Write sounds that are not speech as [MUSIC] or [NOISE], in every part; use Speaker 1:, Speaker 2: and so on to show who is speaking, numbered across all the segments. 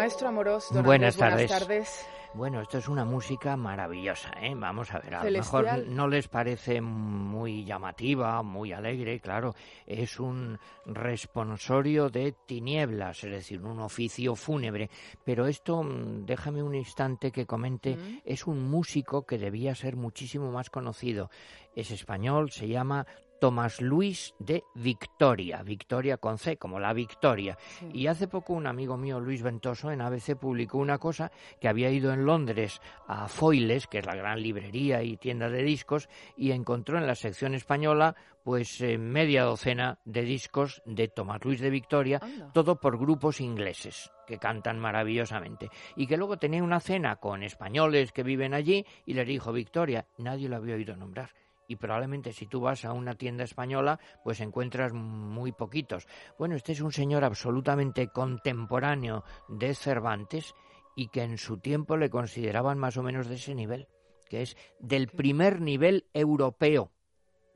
Speaker 1: Maestro Amorós, don
Speaker 2: buenas,
Speaker 1: Andrés,
Speaker 2: tardes.
Speaker 1: buenas tardes.
Speaker 2: Bueno, esto es una música maravillosa, ¿eh? Vamos a ver, a lo mejor no les parece muy llamativa, muy alegre, claro, es un responsorio de tinieblas, es decir, un oficio fúnebre, pero esto, mm, déjame un instante que comente, mm. es un músico que debía ser muchísimo más conocido. Es español, se llama Tomás Luis de Victoria, Victoria con C, como la Victoria. Y hace poco un amigo mío, Luis Ventoso, en ABC publicó una cosa que había ido en Londres a Foiles, que es la gran librería y tienda de discos, y encontró en la sección española pues eh, media docena de discos de Tomás Luis de Victoria, todo por grupos ingleses que cantan maravillosamente. Y que luego tenía una cena con españoles que viven allí y les dijo Victoria, nadie lo había oído nombrar y probablemente si tú vas a una tienda española, pues encuentras muy poquitos. Bueno, este es un señor absolutamente contemporáneo de Cervantes y que en su tiempo le consideraban más o menos de ese nivel, que es del primer nivel europeo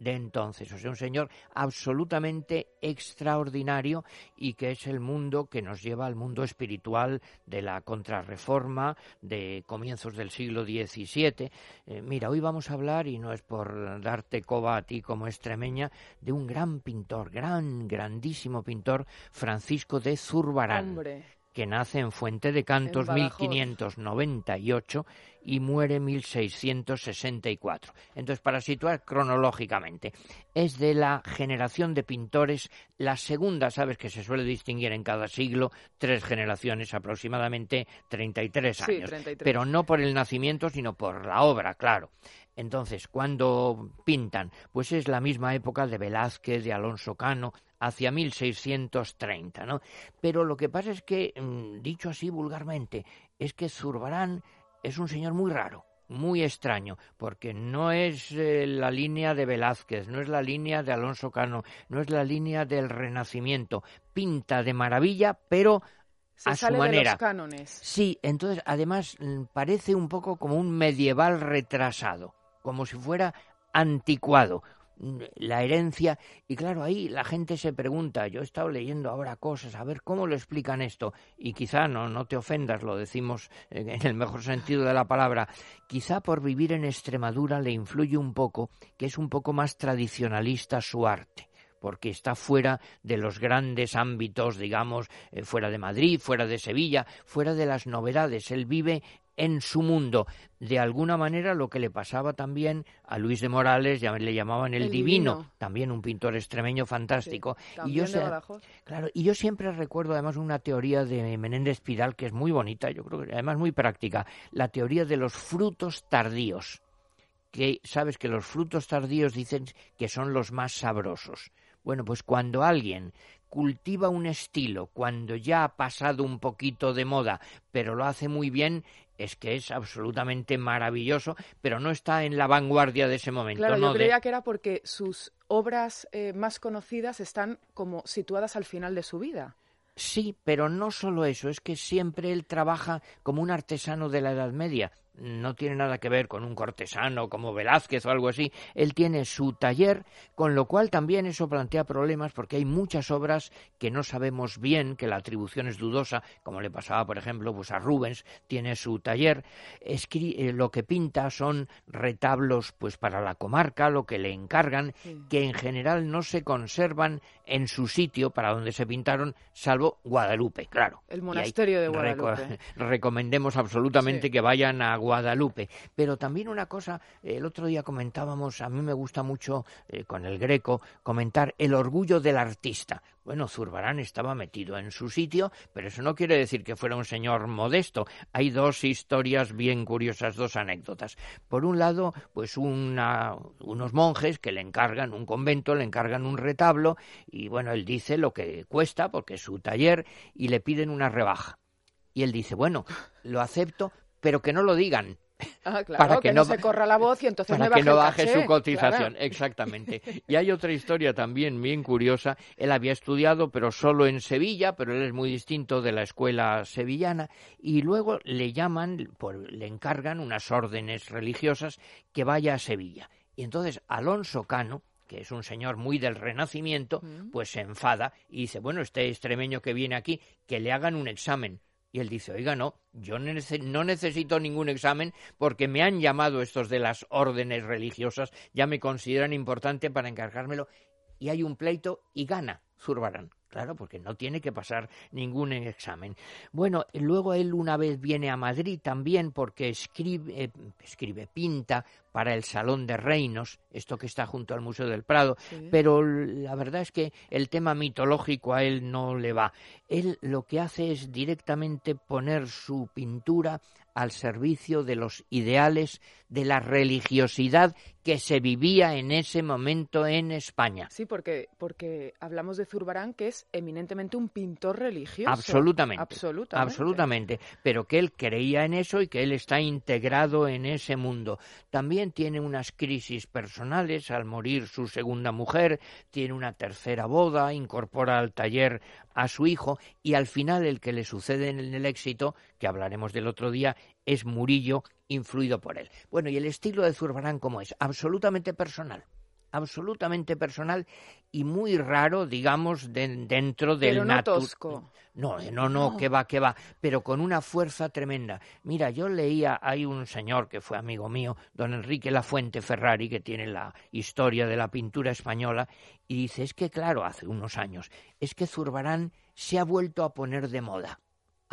Speaker 2: de entonces. O sea, un señor absolutamente extraordinario y que es el mundo que nos lleva al mundo espiritual de la contrarreforma de comienzos del siglo XVII. Eh, mira, hoy vamos a hablar, y no es por darte coba a ti como extremeña, de un gran pintor, gran, grandísimo pintor, Francisco de Zurbarán que nace en Fuente de Cantos 1598 y muere 1664. Entonces, para situar cronológicamente, es de la generación de pintores, la segunda, sabes que se suele distinguir en cada siglo, tres generaciones, aproximadamente 33 años, pero no por el nacimiento, sino por la obra, claro. Entonces, cuando pintan, pues es la misma época de Velázquez, de Alonso Cano, hacia 1630, ¿no? Pero lo que pasa es que, mm, dicho así vulgarmente, es que Zurbarán es un señor muy raro, muy extraño, porque no es eh, la línea de Velázquez, no es la línea de Alonso Cano, no es la línea del Renacimiento. Pinta de maravilla, pero a su manera.
Speaker 1: los cánones.
Speaker 2: Sí, entonces además mm, parece un poco como un medieval retrasado, como si fuera anticuado, la herencia y claro ahí la gente se pregunta yo he estado leyendo ahora cosas a ver cómo lo explican esto y quizá no no te ofendas lo decimos en el mejor sentido de la palabra quizá por vivir en Extremadura le influye un poco que es un poco más tradicionalista su arte porque está fuera de los grandes ámbitos, digamos, eh, fuera de Madrid, fuera de Sevilla, fuera de las novedades. Él vive en su mundo. De alguna manera lo que le pasaba también a Luis de Morales, ya le llamaban el, divino, también un pintor extremeño fantástico. y yo claro, y yo siempre recuerdo además una teoría de Menéndez Pidal que es muy bonita, yo creo que además muy práctica, la teoría de los frutos tardíos. Que sabes que los frutos tardíos dicen que son los más sabrosos. Bueno, pues cuando alguien cultiva un estilo, cuando ya ha pasado un poquito de moda, pero lo hace muy bien, es que es absolutamente maravilloso, pero no está en la vanguardia de ese momento.
Speaker 1: Claro,
Speaker 2: yo
Speaker 1: creía que era porque sus obras eh, más conocidas están como situadas al final de su vida.
Speaker 2: Sí, pero no solo eso, es que siempre él trabaja como un artesano de la Edad Media no tiene nada que ver con un cortesano como Velázquez o algo así. Él tiene su taller, con lo cual también eso plantea problemas porque hay muchas obras que no sabemos bien, que la atribución es dudosa, como le pasaba, por ejemplo, pues a Rubens, tiene su taller. Eh, lo que pinta son retablos pues para la comarca, lo que le encargan, que en general no se conservan en su sitio para donde se pintaron, salvo Guadalupe, claro.
Speaker 1: El monasterio de Guadalupe. [LAUGHS]
Speaker 2: recomendemos absolutamente que vayan a Guadalupe. Pero también una cosa, el otro día comentábamos, a mí me gusta mucho eh, con el Greco comentar el orgullo del artista. Bueno, Zurbarán estaba metido en su sitio, pero eso no quiere decir que fuera un señor modesto. Hay dos historias bien curiosas, dos anécdotas. Por un lado, pues una, unos monjes que le encargan un convento, le encargan un retablo, y bueno, él dice lo que cuesta, porque es su taller, y le piden una rebaja. Y él dice, bueno, lo acepto, pero que no lo digan.
Speaker 1: Ah, [LAUGHS] para que, no, se corra la voz y entonces
Speaker 2: para que no baje su cotización, exactamente. [LAUGHS] Y hay otra historia también bien curiosa. Él había estudiado, pero solo en Sevilla, pero él es muy distinto de la escuela sevillana. Y luego le llaman, le encargan unas órdenes religiosas que vaya a Sevilla. Y entonces Alonso Cano, que es un señor muy del Renacimiento, pues se enfada y dice, bueno, este extremeño que viene aquí, que le hagan un examen Y él dice, oiga, no, yo no necesito ningún examen porque me han llamado estos de las órdenes religiosas, ya me consideran importante para encargármelo. Y hay un pleito y gana Zurbarán. Claro, porque no tiene que pasar ningún examen. Bueno, luego él una vez viene a Madrid también porque escribe, eh, escribe pinta para el Salón de Reinos, esto que está junto al Museo del Prado, pero la verdad es que el tema mitológico a él no le va. Él lo que hace es directamente poner su pintura al servicio de los ideales de la religiosidad que se vivía en ese momento en España.
Speaker 1: Sí, porque, porque hablamos de Zurbarán, que es eminentemente un pintor religioso.
Speaker 2: Absolutamente.
Speaker 1: Absolutamente.
Speaker 2: Absolutamente. Pero que él creía en eso y que él está integrado en ese mundo. También tiene unas crisis personales al morir su segunda mujer, tiene una tercera boda, incorpora al taller a su hijo y al final el que le sucede en el éxito, que hablaremos del otro día, es Murillo, influido por él. Bueno, y el estilo de Zurbarán, ¿cómo es? Absolutamente personal absolutamente personal y muy raro, digamos, dentro del
Speaker 1: pero no tosco.
Speaker 2: No, no, no, que va, que va, pero con una fuerza tremenda. Mira, yo leía, hay un señor que fue amigo mío, don Enrique Lafuente Ferrari, que tiene la historia de la pintura española, y dice, es que claro, hace unos años, es que Zurbarán se ha vuelto a poner de moda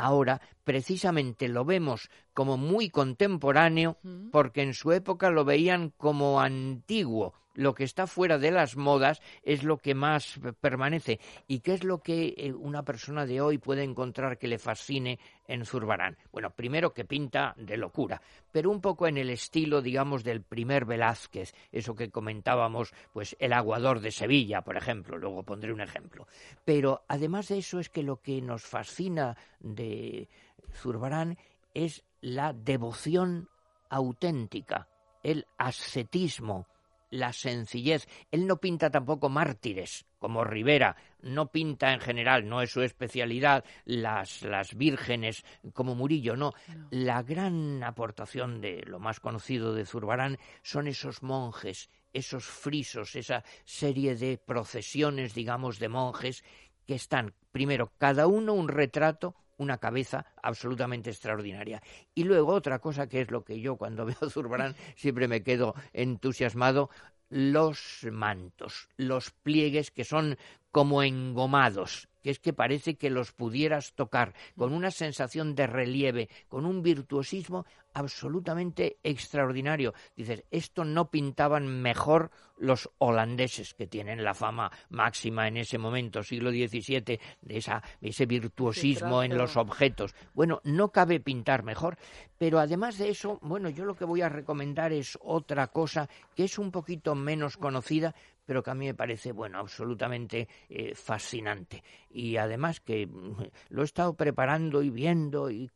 Speaker 2: ahora precisamente lo vemos como muy contemporáneo porque en su época lo veían como antiguo. Lo que está fuera de las modas es lo que más permanece. ¿Y qué es lo que eh, una persona de hoy puede encontrar que le fascine en Zurbarán? Bueno, primero que pinta de locura, pero un poco en el estilo, digamos, del primer Velázquez, eso que comentábamos, pues el aguador de Sevilla, por ejemplo, luego pondré un ejemplo. Pero además de eso es que lo que nos fascina de Zurbarán es la devoción auténtica, el ascetismo, la sencillez. Él no pinta tampoco mártires, como Rivera, no pinta en general, no es su especialidad, las, las vírgenes como Murillo, no. La gran aportación de lo más conocido de Zurbarán son esos monjes, esos frisos, esa serie de procesiones, digamos, de monjes que están, primero, cada uno un retrato una cabeza absolutamente extraordinaria. Y luego otra cosa que es lo que yo cuando [LAUGHS] veo Zurbarán siempre me quedo entusiasmado, los mantos, los pliegues que son como engomados, que es que parece que los pudieras tocar con una sensación de relieve, con un virtuosismo absolutamente extraordinario. Dices, esto no pintaban mejor los holandeses, que tienen la fama máxima en ese momento, siglo XVII, de esa, ese virtuosismo en los objetos. Bueno, no cabe pintar mejor, pero además de eso, bueno, yo lo que voy a recomendar es otra cosa que es un poquito menos conocida, pero que a mí me parece, bueno, absolutamente eh, fascinante. Y además que mm, lo he estado preparando y viendo y,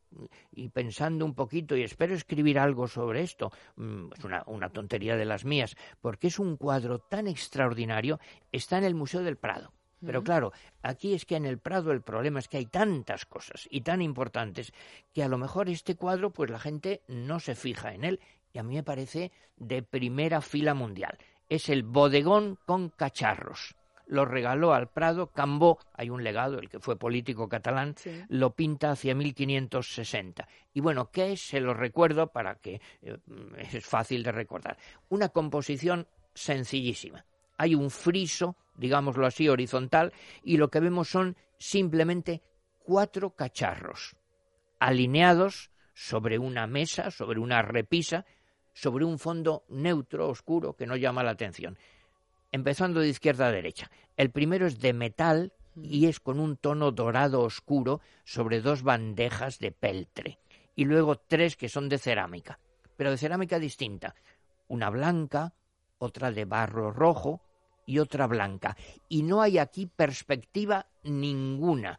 Speaker 2: pensando un poquito y espero escribir algo sobre esto. Mm, es una, una tontería de las mías, porque es un cuadro tan extraordinario, está en el Museo del Prado. Pero claro, aquí es que en el Prado el problema es que hay tantas cosas y tan importantes que a lo mejor este cuadro pues la gente no se fija en él y a mí me parece de primera fila mundial es el bodegón con cacharros. Lo regaló al Prado Cambó, hay un legado, el que fue político catalán, lo pinta hacia 1560. Y bueno, ¿qué es? Se lo recuerdo para que eh, es fácil de recordar. Una composición sencillísima. Hay un friso, digámoslo así, horizontal, y lo que vemos son simplemente cuatro cacharros alineados sobre una mesa, sobre una repisa, sobre un fondo neutro, oscuro, que no llama la atención. Empezando de izquierda a derecha. El primero es de metal y es con un tono dorado oscuro sobre dos bandejas de peltre. Y luego tres que son de cerámica, pero de cerámica distinta. Una blanca, otra de barro rojo y otra blanca. Y no hay aquí perspectiva ninguna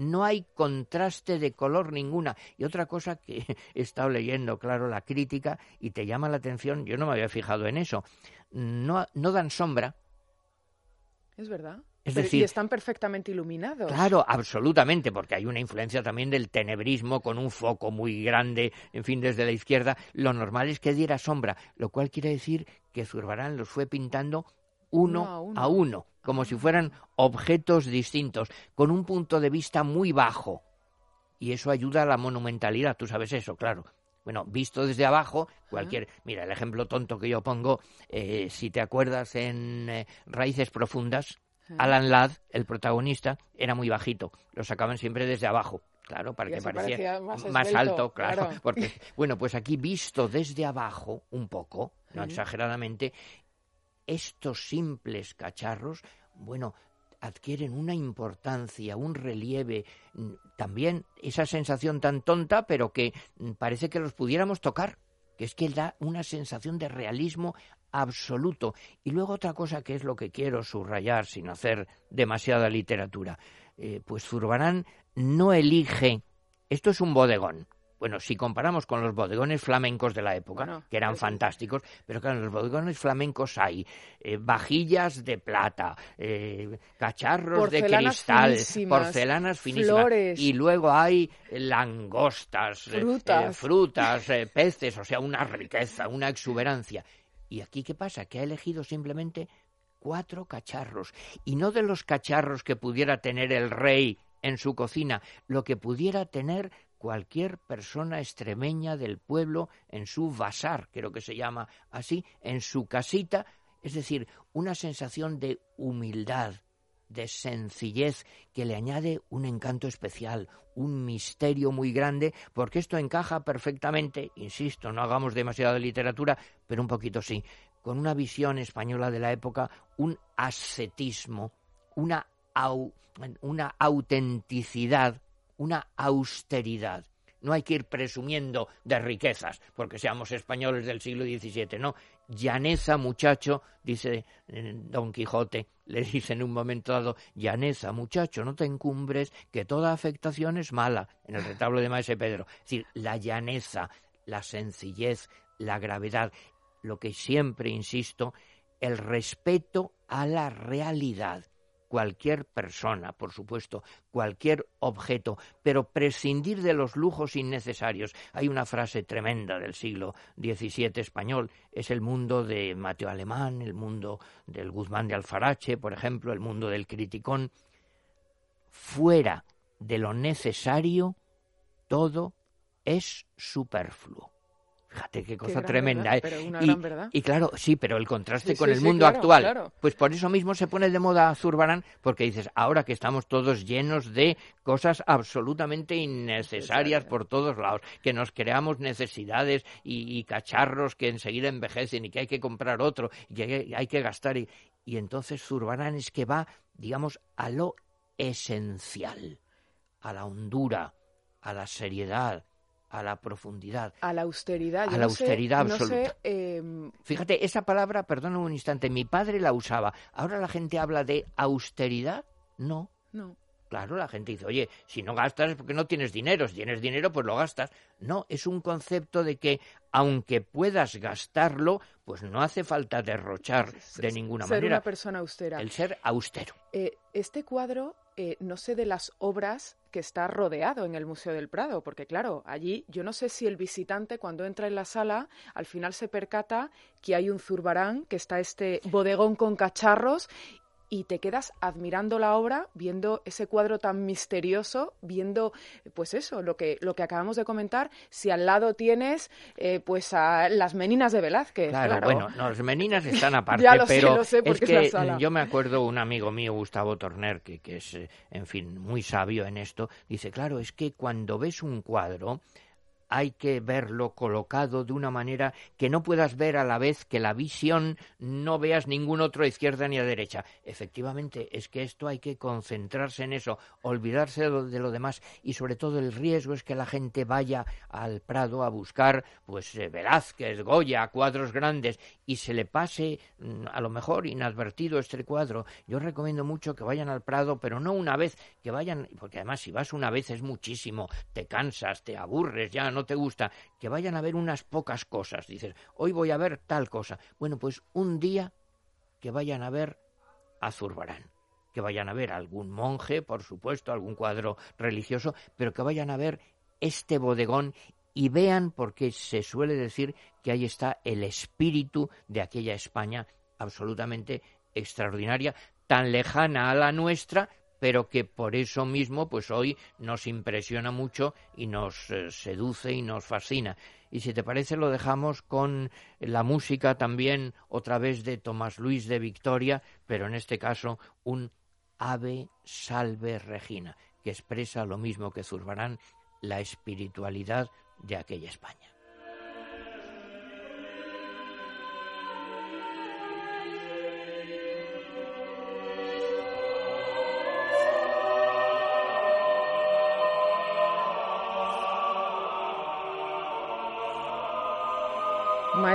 Speaker 2: no hay contraste de color ninguna. Y otra cosa que [LAUGHS] he estado leyendo, claro, la crítica, y te llama la atención, yo no me había fijado en eso, no, no dan sombra.
Speaker 1: Es verdad. Es decir, y están perfectamente iluminados.
Speaker 2: Claro, absolutamente, porque hay una influencia también del tenebrismo con un foco muy grande, en fin, desde la izquierda. Lo normal es que diera sombra, lo cual quiere decir que Zurbarán los fue pintando uno, a uno, como si fueran objetos distintos, con un punto de vista muy bajo. y eso ayuda a la monumentalidad, tú sabes eso, claro. Bueno, visto desde abajo, cualquier... Mira, el ejemplo tonto que yo pongo, eh, si te acuerdas en eh, Raíces Profundas, Alan Ladd, el protagonista, era muy bajito, lo sacaban siempre desde abajo. Claro, para que pareciera más, alto, claro, Porque, [LAUGHS] bueno, pues aquí visto desde abajo, un poco, no exageradamente, estos simples cacharros, bueno, adquieren una importancia, un relieve, mm, también esa sensación tan tonta, pero que mm, parece que los pudiéramos tocar, que es que da una sensación de realismo absoluto. Y luego otra cosa que es lo que quiero subrayar sin hacer demasiada literatura. Eh, pues Zurbarán no elige, esto es un bodegón, bueno, si comparamos con los bodegones flamencos de la época, que eran fantásticos, pero claro, en los bodegones flamencos hay eh, vajillas de plata, eh, cacharros de cristal, porcelanas finísimas, y luego hay langostas, eh, frutas, frutas peces, o sea, una riqueza, una exuberancia. ¿Y aquí qué pasa? Que ha elegido simplemente cuatro cacharros, y no de los cacharros que pudiera tener el rey en su cocina, lo que pudiera tener cualquier persona extremeña del pueblo en su vasar, creo que se llama así, en su casita, es decir, una sensación de humildad, de sencillez que le añade un encanto especial, un misterio muy grande, porque esto encaja perfectamente, insisto, no hagamos demasiada literatura, pero un poquito sí, con una visión española de la época, un ascetismo, una, una autenticidad una austeridad. No hay que ir presumiendo de riquezas porque seamos españoles del siglo XVII, no. Llaneza, muchacho, dice eh, Don Quijote, [LAUGHS] le dice en un momento dado, llaneza, muchacho, no te encumbres, que toda afectación es mala, en el retablo de Maese Pedro. Es decir, la llaneza, la sencillez, la gravedad, lo que siempre insisto, el respeto a la realidad cualquier persona, por supuesto, cualquier objeto, pero prescindir de los lujos innecesarios. Hay una frase tremenda del siglo XVII español, es el mundo de Mateo Alemán, el mundo del Guzmán de Alfarache, por ejemplo, el mundo del criticón. Fuera de lo necesario, todo es superfluo. Fíjate qué cosa tremenda. ¿eh? y, claro, sí, pero el contraste con el mundo actual. Pues por eso mismo se pone de moda Zurbarán, porque dices, ahora que estamos todos llenos de cosas absolutamente innecesarias por todos lados, que nos creamos necesidades y, cacharros que enseguida envejecen y que hay que comprar otro y que hay, que gastar. Y, y entonces Zurbarán es que va, digamos, a lo esencial, a la hondura, a la seriedad, a la profundidad.
Speaker 1: A la austeridad.
Speaker 2: A la austeridad absoluta. Em, Fíjate, esa palabra, perdona un instante, mi padre la usaba. Ahora la gente habla de austeridad. No.
Speaker 1: No.
Speaker 2: Claro, la gente dice, oye, si no gastas es porque no tienes dinero, si tienes dinero pues lo gastas. No, es un concepto de que aunque puedas gastarlo, pues no hace falta derrochar de ninguna manera.
Speaker 1: Ser una persona austera.
Speaker 2: El ser austero.
Speaker 1: Eh, este cuadro, eh, no sé de las obras que está rodeado en el Museo del Prado, porque claro, allí yo no sé si el visitante cuando entra en la sala al final se percata que hay un zurbarán, que está este bodegón con cacharros y te quedas admirando la obra, viendo ese cuadro tan misterioso, viendo, pues eso, lo que, lo que acabamos de comentar, si al lado tienes, eh, pues, a las meninas de Velázquez.
Speaker 2: Claro, bueno, las meninas están [LAUGHS] aparte, pero es que yo me acuerdo un amigo mío, Gustavo Torner, que, que es, eh, en fin, muy sabio en esto, dice, claro, es que cuando ves un cuadro, hay que verlo colocado de una manera que no puedas ver a la vez que la visión no veas ningún otro a izquierda ni a derecha. Efectivamente, es que esto hay que concentrarse en eso, olvidarse de lo, demás y sobre todo el riesgo es que la gente vaya al Prado a buscar pues eh, Velázquez, Goya, cuadros grandes y se le pase mm, a lo mejor inadvertido este cuadro. Yo recomiendo mucho que vayan al Prado, pero no una vez, que vayan, porque además si vas una vez es muchísimo, te cansas, te aburres, ya no te gusta, que vayan a ver unas pocas cosas. Dices, hoy voy a ver tal cosa. Bueno, pues un día que vayan a ver a Zurbarán, que vayan a ver algún monje, por supuesto, algún cuadro religioso, pero que vayan a ver este bodegón y vean, porque se suele decir que ahí está el espíritu de aquella España absolutamente extraordinaria, tan lejana a la nuestra, pero que por eso mismo, pues hoy nos impresiona mucho y nos eh, seduce y nos fascina. Y si te parece, lo dejamos con la música también, otra vez de Tomás Luis de Victoria, pero en este caso un Ave Salve Regina, que expresa lo mismo que Zurbarán, la espiritualidad de aquella España.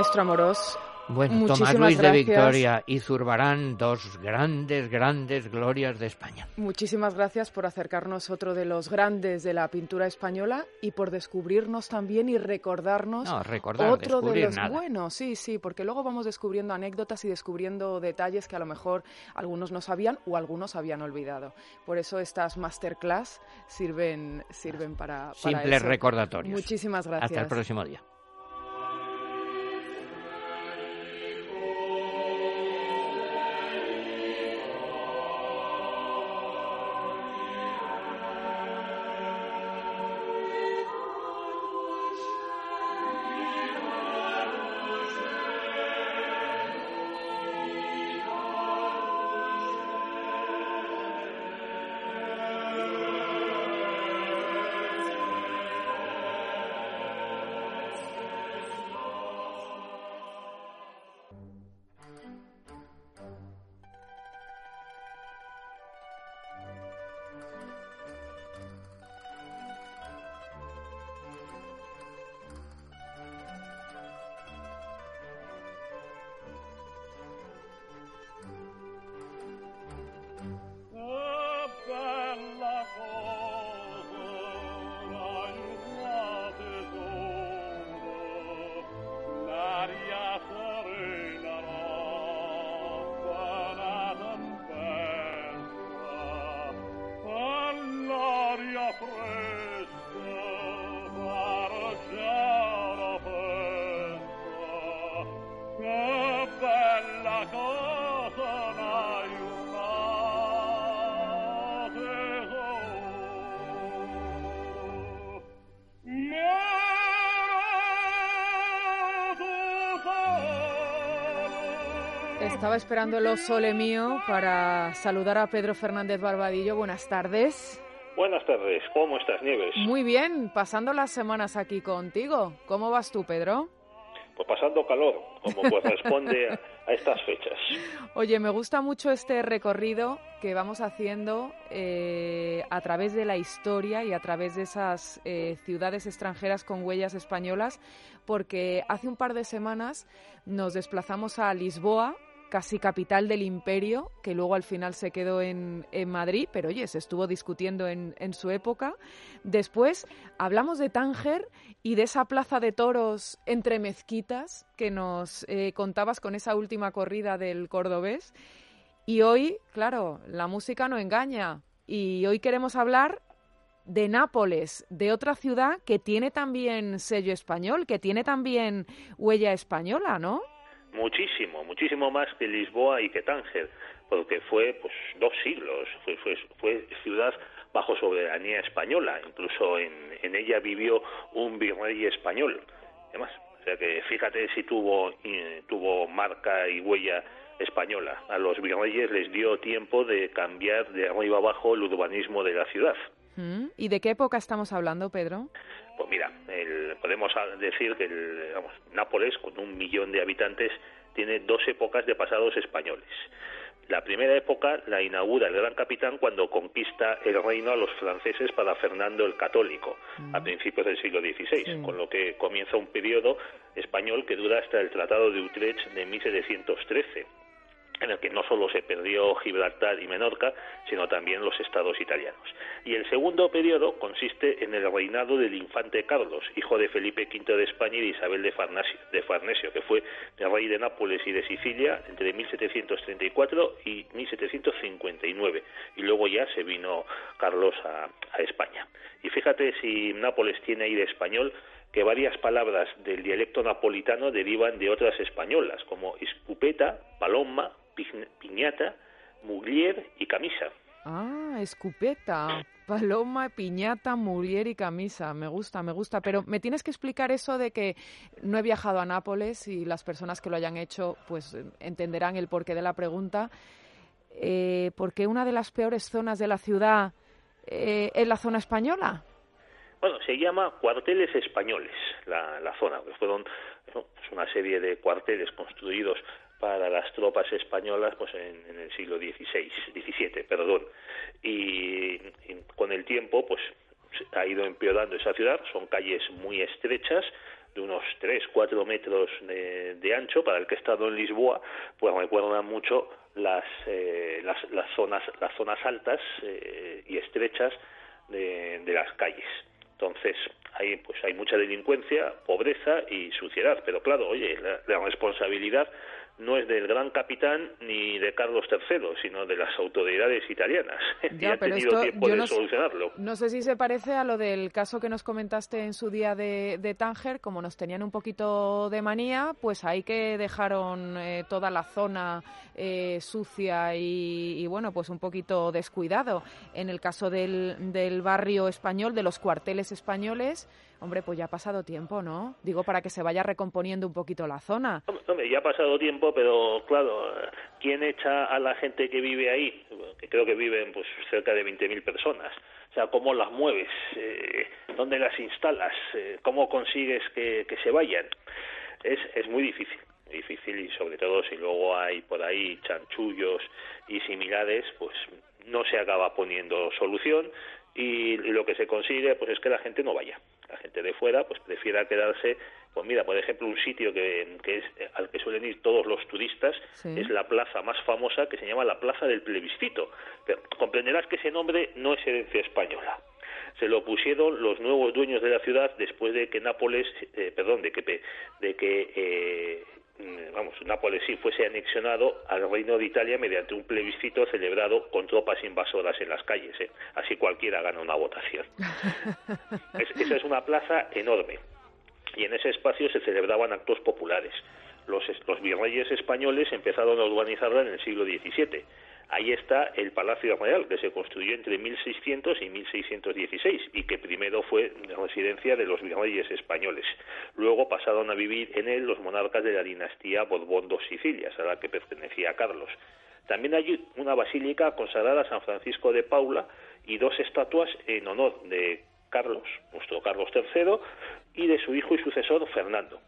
Speaker 1: Maestro Amorós.
Speaker 2: Bueno, Tomás Luis de Victoria y Zurbarán, dos grandes, grandes glorias de España.
Speaker 1: Muchísimas gracias por acercarnos otro de los grandes de la pintura española y por descubrirnos también y recordarnos otro de los buenos. Sí, sí, porque luego vamos descubriendo anécdotas y descubriendo detalles que a lo mejor algunos no sabían o algunos habían olvidado. Por eso estas masterclass sirven, sirven para, para
Speaker 2: Simples recordatorios.
Speaker 1: Muchísimas gracias.
Speaker 2: Hasta el próximo día.
Speaker 1: Estaba esperando el sole mío para saludar a Pedro Fernández Barbadillo. Buenas tardes.
Speaker 3: Buenas tardes, ¿cómo estás, Nieves?
Speaker 1: Muy bien, pasando las semanas aquí contigo. ¿Cómo vas tú, Pedro?
Speaker 3: Pues pasando calor, como corresponde [LAUGHS] a, estas fechas.
Speaker 1: Oye, me gusta mucho este recorrido que vamos haciendo eh, a través de la historia y a través de esas eh, ciudades extranjeras con huellas españolas, porque hace un par de semanas nos desplazamos a Lisboa casi capital del imperio, que luego al final se quedó en, Madrid, pero oye, se estuvo discutiendo en, en, su época. Después hablamos de Tánger y de esa plaza de toros entre mezquitas que nos eh, contabas con esa última corrida del cordobés. Y hoy, claro, la música no engaña. Y hoy queremos hablar de Nápoles, de otra ciudad que tiene también sello español, que tiene también huella española, ¿no?
Speaker 3: Muchísimo, muchísimo más que Lisboa y que Tánger, porque fue pues dos siglos, fue, fue, fue ciudad bajo soberanía española, incluso en, ella vivió un virrey español, además, o sea que fíjate si tuvo, tuvo marca y huella española. A los virreyes les dio tiempo de cambiar de arriba abajo el urbanismo de la ciudad.
Speaker 1: ¿Y de qué época estamos hablando, Pedro?
Speaker 3: Pues mira, podemos decir que Nápoles, con un millón de habitantes, tiene dos épocas de pasados españoles. La primera época la inaugura el gran capitán cuando conquista el reino a los franceses para Fernando el Católico, a mm. principios del siglo XVI, con lo que comienza un periodo español que dura hasta el Tratado de Utrecht de 1713 en el que no solo se perdió Gibraltar y Menorca, sino también los estados italianos. Y el segundo periodo consiste en el reinado del infante Carlos, hijo de Felipe V de España y de Isabel de Farnesio, que fue el rey de Nápoles y de Sicilia entre 1734 y 1759. Y luego ya se vino Carlos a, a España. Y fíjate si Nápoles tiene aire español, que varias palabras del dialecto napolitano derivan de otras españolas, como escupeta, paloma, piñata, muglier y camisa.
Speaker 1: Ah, escupeta. Paloma, piñata, murier y camisa. Me gusta, me gusta. Pero me tienes que explicar eso de que no he viajado a Nápoles y las personas que lo hayan hecho pues entenderán el porqué de la pregunta. Eh, ¿Por qué una de las peores zonas de la ciudad eh, es la zona española?
Speaker 3: Bueno, se llama cuarteles españoles la, la zona. Fueron pues una serie de cuarteles construidos para las tropas españolas pues en, el siglo XVI, XVII, perdón. Y, con el tiempo pues ha ido empeorando esa ciudad, son calles muy estrechas, de unos 3, 4 metros de, ancho, para el que ha estado en Lisboa, pues recuerdan mucho las, eh, las, las, zonas, las zonas altas eh, y estrechas de, de las calles. Entonces, hay, pues hay mucha delincuencia, pobreza y suciedad. Pero claro, oye, la responsabilidad no es del gran capitán ni de Carlos III, sino de las autoridades italianas. [LAUGHS] Ya, y tenido tiempo de
Speaker 1: no
Speaker 3: solucionarlo.
Speaker 1: no sé si se parece a lo del caso que nos comentaste en su día de, de Tánger, como nos tenían un poquito de manía, pues ahí que dejaron eh, toda la zona eh, sucia y, y, bueno, pues un poquito descuidado. En el caso del, del barrio español, de los cuarteles españoles, Hombre, pues ya ha pasado tiempo, ¿no? Digo, para que se vaya recomponiendo un poquito la zona.
Speaker 3: Hombre, ya ha pasado tiempo, pero claro, ¿quién echa a la gente que vive ahí? Que creo que viven pues cerca de 20.000 personas. O sea, ¿cómo las mueves? Eh, ¿Dónde las instalas? Eh, ¿Cómo consigues que, que se vayan? Es, es muy difícil difícil y sobre todo si luego hay por ahí chanchullos y similares, pues no se acaba poniendo solución y, lo que se consigue pues es que la gente no vaya la gente de fuera pues prefiera quedarse pues mira por ejemplo un sitio que, que es al que suelen ir todos los turistas es la plaza más famosa que se llama la plaza del plebiscito. Pero comprenderás que ese nombre no es herencia española. Se lo pusieron los nuevos dueños de la ciudad después de que Nápoles, eh, perdón, de que, de que eh, vamos, Nápoles sí fuese anexionado al Reino de Italia mediante un plebiscito celebrado con tropas invasoras en las calles. ¿eh? Así cualquiera gana una votación. [LAUGHS] esa es una plaza enorme y en ese espacio se celebraban actos populares. Los, los virreyes españoles empezaron a urbanizarla en el siglo XVII Ahí está el Palacio Real, que se construyó entre 1600 y 1616 y que primero fue residencia de los virreyes españoles. Luego pasaron a vivir en él los monarcas de la dinastía Borbón dos Sicilias, a la que pertenecía Carlos. También hay una basílica consagrada a San Francisco de Paula y dos estatuas en honor de Carlos, nuestro Carlos III, y de su hijo y sucesor Fernando.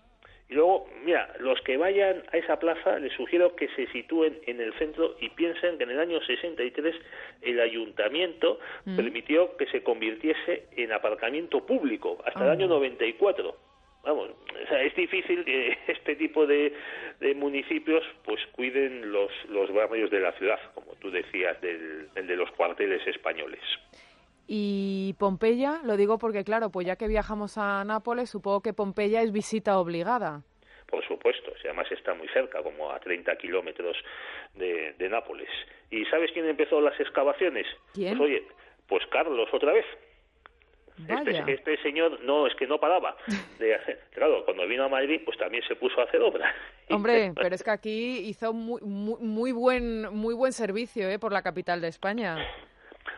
Speaker 3: Y luego, mira, los que vayan a esa plaza les sugiero que se sitúen en el centro y piensen que en el año 63 el ayuntamiento mm. permitió que se convirtiese en aparcamiento público hasta el año 94. Vamos, o sea, es difícil que [LAUGHS] este tipo de, de municipios pues cuiden los, los barrios de la ciudad, como tú decías, del, el de los cuarteles españoles.
Speaker 1: Y Pompeya, lo digo porque, claro, pues ya que viajamos a Nápoles, supongo que Pompeya es visita obligada.
Speaker 3: Por supuesto, además está muy cerca, como a 30 kilómetros de, Nápoles. ¿Y sabes quién empezó las excavaciones?
Speaker 1: ¿Quién?
Speaker 3: Pues, oye, pues Carlos otra vez. Este, este, señor no es que no paraba. claro, cuando vino a Madrid, pues también se puso a hacer obra. [LAUGHS]
Speaker 1: Hombre, pero es que aquí hizo muy, muy, muy buen muy buen servicio, ¿eh? por la capital de España.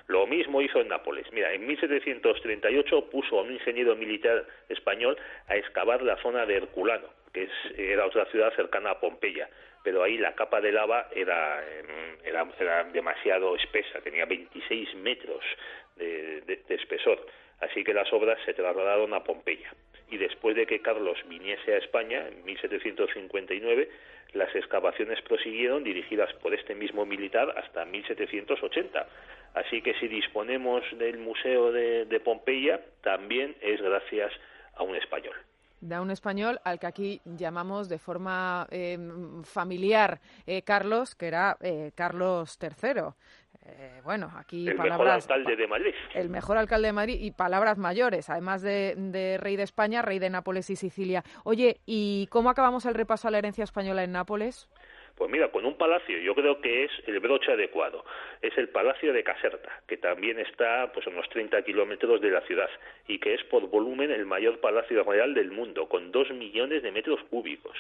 Speaker 3: Lo mismo hizo en Nápoles. Mira, en 1738 puso a un ingeniero militar español a excavar la zona de Herculano, que es, era otra ciudad cercana a Pompeya, pero ahí la capa de lava era, em, era, demasiado espesa, tenía 26 metros de espesor, así que las obras se trasladaron a Pompeya. Y después de que Carlos viniese a España, en 1759, las excavaciones prosiguieron dirigidas por este mismo militar hasta 1780. Así que si disponemos del Museo de, Pompeya, también es gracias a un español.
Speaker 1: De un español al que aquí llamamos de forma eh, familiar eh, Carlos, que era eh, Carlos III. Eh, bueno, aquí
Speaker 3: el
Speaker 1: mejor
Speaker 3: alcalde de Madrid.
Speaker 1: El mejor alcalde de Madrid y palabras mayores, además de, rey de España, rey de Nápoles y Sicilia. Oye, ¿y cómo acabamos el repaso a la herencia española en Nápoles?
Speaker 3: Pues mira, con un palacio, yo creo que es el broche adecuado. Es el Palacio de Caserta, que también está pues, a unos 30 kilómetros de la ciudad y que es por volumen el mayor palacio real del mundo, con dos millones de metros cúbicos.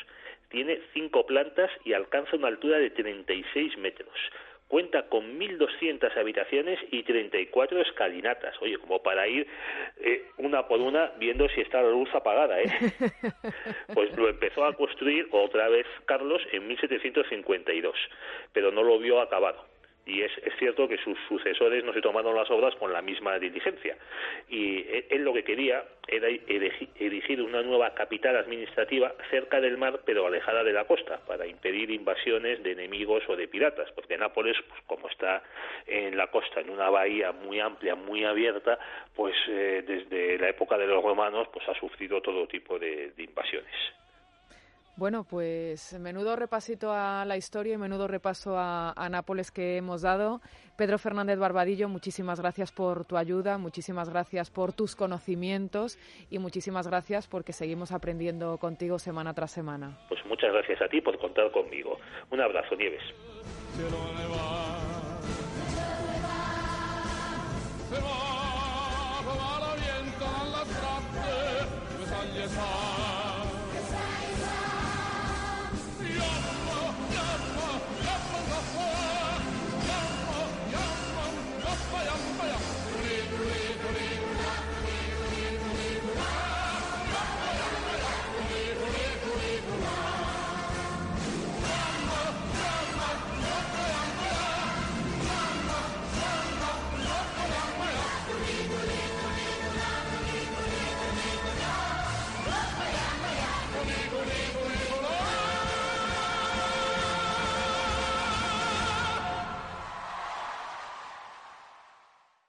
Speaker 3: Tiene cinco plantas y alcanza una altura de 36 metros cuenta con 1.200 habitaciones y 34 escalinatas. Oye, como para ir eh, una por una viendo si está la luz apagada, ¿eh? [LAUGHS] Pues lo empezó a construir otra vez Carlos en 1752, pero no lo vio acabado y es, cierto que sus sucesores no se tomaron las obras con la misma diligencia. Y él lo que quería era erigir una nueva capital administrativa cerca del mar, pero alejada de la costa, para impedir invasiones de enemigos o de piratas, porque Nápoles, pues, como está en la costa, en una bahía muy amplia, muy abierta, pues eh, desde la época de los romanos, pues ha sufrido todo tipo de invasiones.
Speaker 1: Bueno, pues menudo repasito a la historia y menudo repaso a, Nápoles que hemos dado. Pedro Fernández Barbadillo, muchísimas gracias por tu ayuda, muchísimas gracias por tus conocimientos y muchísimas gracias porque seguimos aprendiendo contigo semana tras semana.
Speaker 3: Pues muchas gracias a ti por contar conmigo. Un abrazo, Nieves. Se